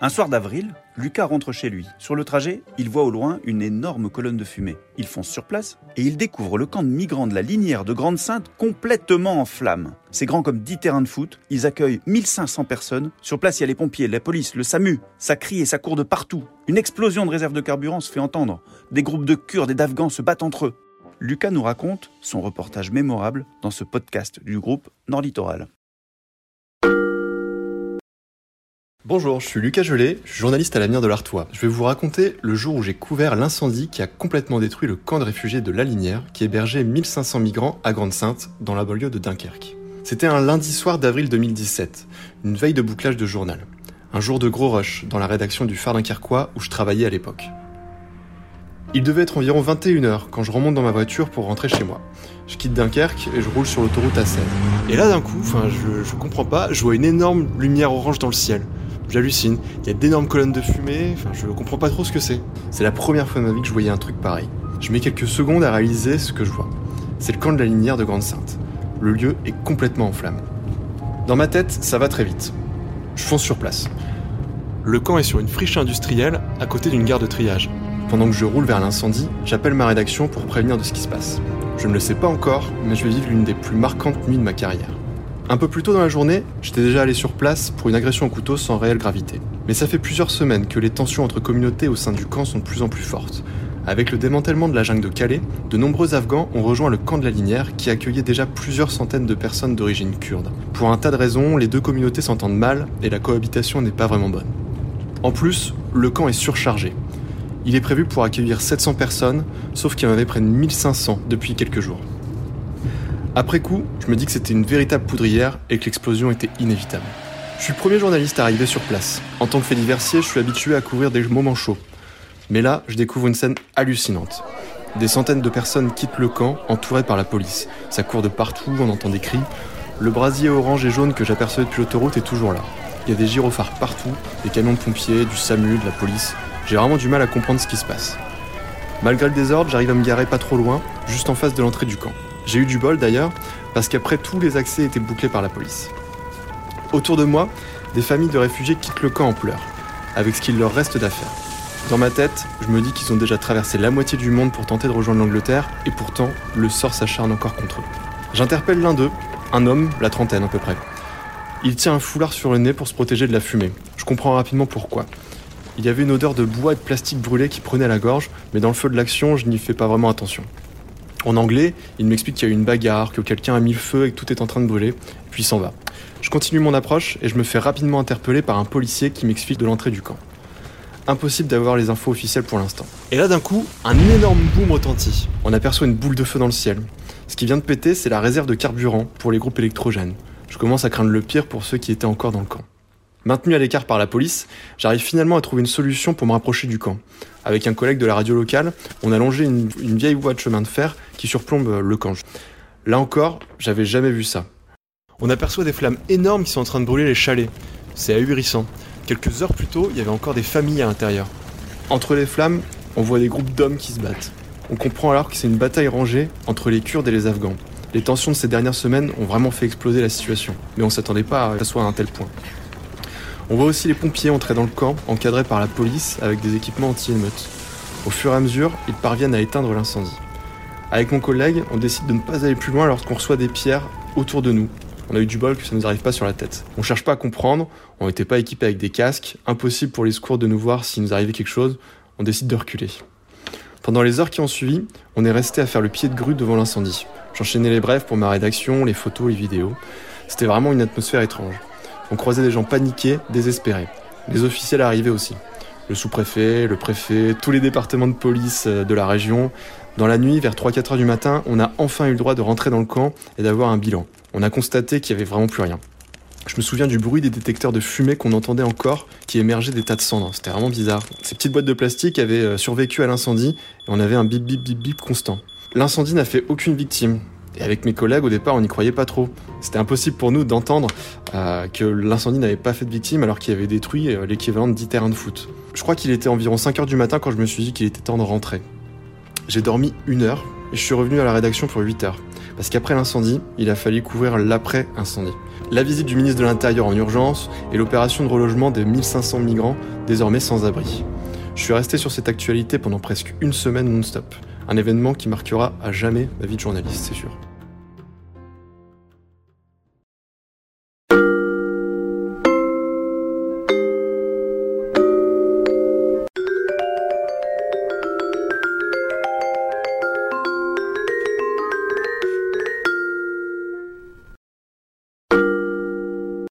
Un soir d'avril, Lucas rentre chez lui. Sur le trajet, il voit au loin une énorme colonne de fumée. Il fonce sur place et il découvre le camp de migrants de la linière de Grande-Sainte complètement en flammes. C'est grand comme 10 terrains de foot, ils accueillent 1500 personnes. Sur place, il y a les pompiers, la police, le SAMU. Ça crie et ça court de partout. Une explosion de réserve de carburant se fait entendre. Des groupes de Kurdes et d'Afghans se battent entre eux. Lucas nous raconte son reportage mémorable dans ce podcast du groupe Nord Littoral. Bonjour, je suis Lucas Gelé, journaliste à l'avenir de l'Artois. Je vais vous raconter le jour où j'ai couvert l'incendie qui a complètement détruit le camp de réfugiés de La Linière qui hébergeait 1500 migrants à Grande-Sainte dans la banlieue de Dunkerque. C'était un lundi soir d'avril 2017, une veille de bouclage de journal. Un jour de gros rush dans la rédaction du Phare Dunkerquois où je travaillais à l'époque. Il devait être environ 21h quand je remonte dans ma voiture pour rentrer chez moi. Je quitte Dunkerque et je roule sur l'autoroute A16. Et là d'un coup, je, je comprends pas, je vois une énorme lumière orange dans le ciel. J'hallucine, il y a d'énormes colonnes de fumée, enfin je comprends pas trop ce que c'est. C'est la première fois de ma vie que je voyais un truc pareil. Je mets quelques secondes à réaliser ce que je vois. C'est le camp de la linière de Grande-Sainte. Le lieu est complètement en flammes. Dans ma tête, ça va très vite. Je fonce sur place. Le camp est sur une friche industrielle à côté d'une gare de triage. Pendant que je roule vers l'incendie, j'appelle ma rédaction pour prévenir de ce qui se passe. Je ne le sais pas encore, mais je vais vivre l'une des plus marquantes nuits de ma carrière. Un peu plus tôt dans la journée, j'étais déjà allé sur place pour une agression au couteau sans réelle gravité. Mais ça fait plusieurs semaines que les tensions entre communautés au sein du camp sont de plus en plus fortes. Avec le démantèlement de la jungle de Calais, de nombreux Afghans ont rejoint le camp de la Linière qui accueillait déjà plusieurs centaines de personnes d'origine kurde. Pour un tas de raisons, les deux communautés s'entendent mal et la cohabitation n'est pas vraiment bonne. En plus, le camp est surchargé. Il est prévu pour accueillir 700 personnes, sauf qu'il en avait près de 1500 depuis quelques jours. Après coup, je me dis que c'était une véritable poudrière et que l'explosion était inévitable. Je suis le premier journaliste à arriver sur place. En tant que fait je suis habitué à couvrir des moments chauds. Mais là, je découvre une scène hallucinante. Des centaines de personnes quittent le camp, entourées par la police. Ça court de partout, on entend des cris. Le brasier orange et jaune que j'apercevais depuis l'autoroute est toujours là. Il y a des gyrophares partout, des camions de pompiers, du SAMU, de la police. J'ai vraiment du mal à comprendre ce qui se passe. Malgré le désordre, j'arrive à me garer pas trop loin, juste en face de l'entrée du camp. J'ai eu du bol d'ailleurs, parce qu'après tous les accès étaient bouclés par la police. Autour de moi, des familles de réfugiés quittent le camp en pleurs, avec ce qu'il leur reste d'affaires. Dans ma tête, je me dis qu'ils ont déjà traversé la moitié du monde pour tenter de rejoindre l'Angleterre, et pourtant, le sort s'acharne encore contre eux. J'interpelle l'un d'eux, un homme, la trentaine à peu près. Il tient un foulard sur le nez pour se protéger de la fumée. Je comprends rapidement pourquoi. Il y avait une odeur de bois et de plastique brûlé qui prenait la gorge, mais dans le feu de l'action, je n'y fais pas vraiment attention. En anglais, il m'explique qu'il y a eu une bagarre, que quelqu'un a mis le feu et que tout est en train de brûler, puis il s'en va. Je continue mon approche et je me fais rapidement interpeller par un policier qui m'explique de l'entrée du camp. Impossible d'avoir les infos officielles pour l'instant. Et là d'un coup, un énorme boom retentit. On aperçoit une boule de feu dans le ciel. Ce qui vient de péter, c'est la réserve de carburant pour les groupes électrogènes. Je commence à craindre le pire pour ceux qui étaient encore dans le camp. Maintenu à l'écart par la police, j'arrive finalement à trouver une solution pour me rapprocher du camp. Avec un collègue de la radio locale, on a longé une, vieille voie de chemin de fer qui surplombe le camp. Là encore, j'avais jamais vu ça. On aperçoit des flammes énormes qui sont en train de brûler les chalets. C'est ahurissant. Quelques heures plus tôt, il y avait encore des familles à l'intérieur. Entre les flammes, on voit des groupes d'hommes qui se battent. On comprend alors que c'est une bataille rangée entre les Kurdes et les Afghans. Les tensions de ces dernières semaines ont vraiment fait exploser la situation, mais on s'attendait pas à que ça soit à un tel point. On voit aussi les pompiers entrer dans le camp, encadrés par la police avec des équipements anti-émeutes. Au fur et à mesure, ils parviennent à éteindre l'incendie. Avec mon collègue, on décide de ne pas aller plus loin lorsqu'on reçoit des pierres autour de nous. On a eu du bol que ça ne nous arrive pas sur la tête. On cherche pas à comprendre, on n'était pas équipés avec des casques, impossible pour les secours de nous voir s'il nous arrivait quelque chose, on décide de reculer. Pendant les heures qui ont suivi, on est resté à faire le pied de grue devant l'incendie. J'enchaînais les brèves pour ma rédaction, les photos, les vidéos. C'était vraiment une atmosphère étrange. On croisait des gens paniqués, désespérés. Les officiels arrivaient aussi. Le sous-préfet, le préfet, tous les départements de police euh, de la région. Dans la nuit, vers 3-4 heures du matin, on a enfin eu le droit de rentrer dans le camp et d'avoir un bilan. On a constaté qu'il n'y avait vraiment plus rien. Je me souviens du bruit des détecteurs de fumée qu'on entendait encore, qui émergeaient des tas de cendres. C'était vraiment bizarre. Ces petites boîtes de plastique avaient euh, survécu à l'incendie et on avait un bip bip bip bip constant. L'incendie n'a fait aucune victime. Et avec mes collègues, au départ, on n'y croyait pas trop. C'était impossible pour nous d'entendre euh, que l'incendie n'avait pas fait de victime alors qu'il avait détruit euh, l'équivalent de 10 terrains de foot. Je crois qu'il était environ 5 heures du matin quand je me suis dit qu'il était temps de rentrer. J'ai dormi une heure et je suis revenu à la rédaction pour 8 heures. Parce qu'après l'incendie, il a fallu couvrir l'après-incendie. La visite du ministre de l'Intérieur en urgence et l'opération de relogement des 1500 migrants désormais sans abri. Je suis resté sur cette actualité pendant presque une semaine non-stop un événement qui marquera à jamais ma vie de journaliste, c'est sûr.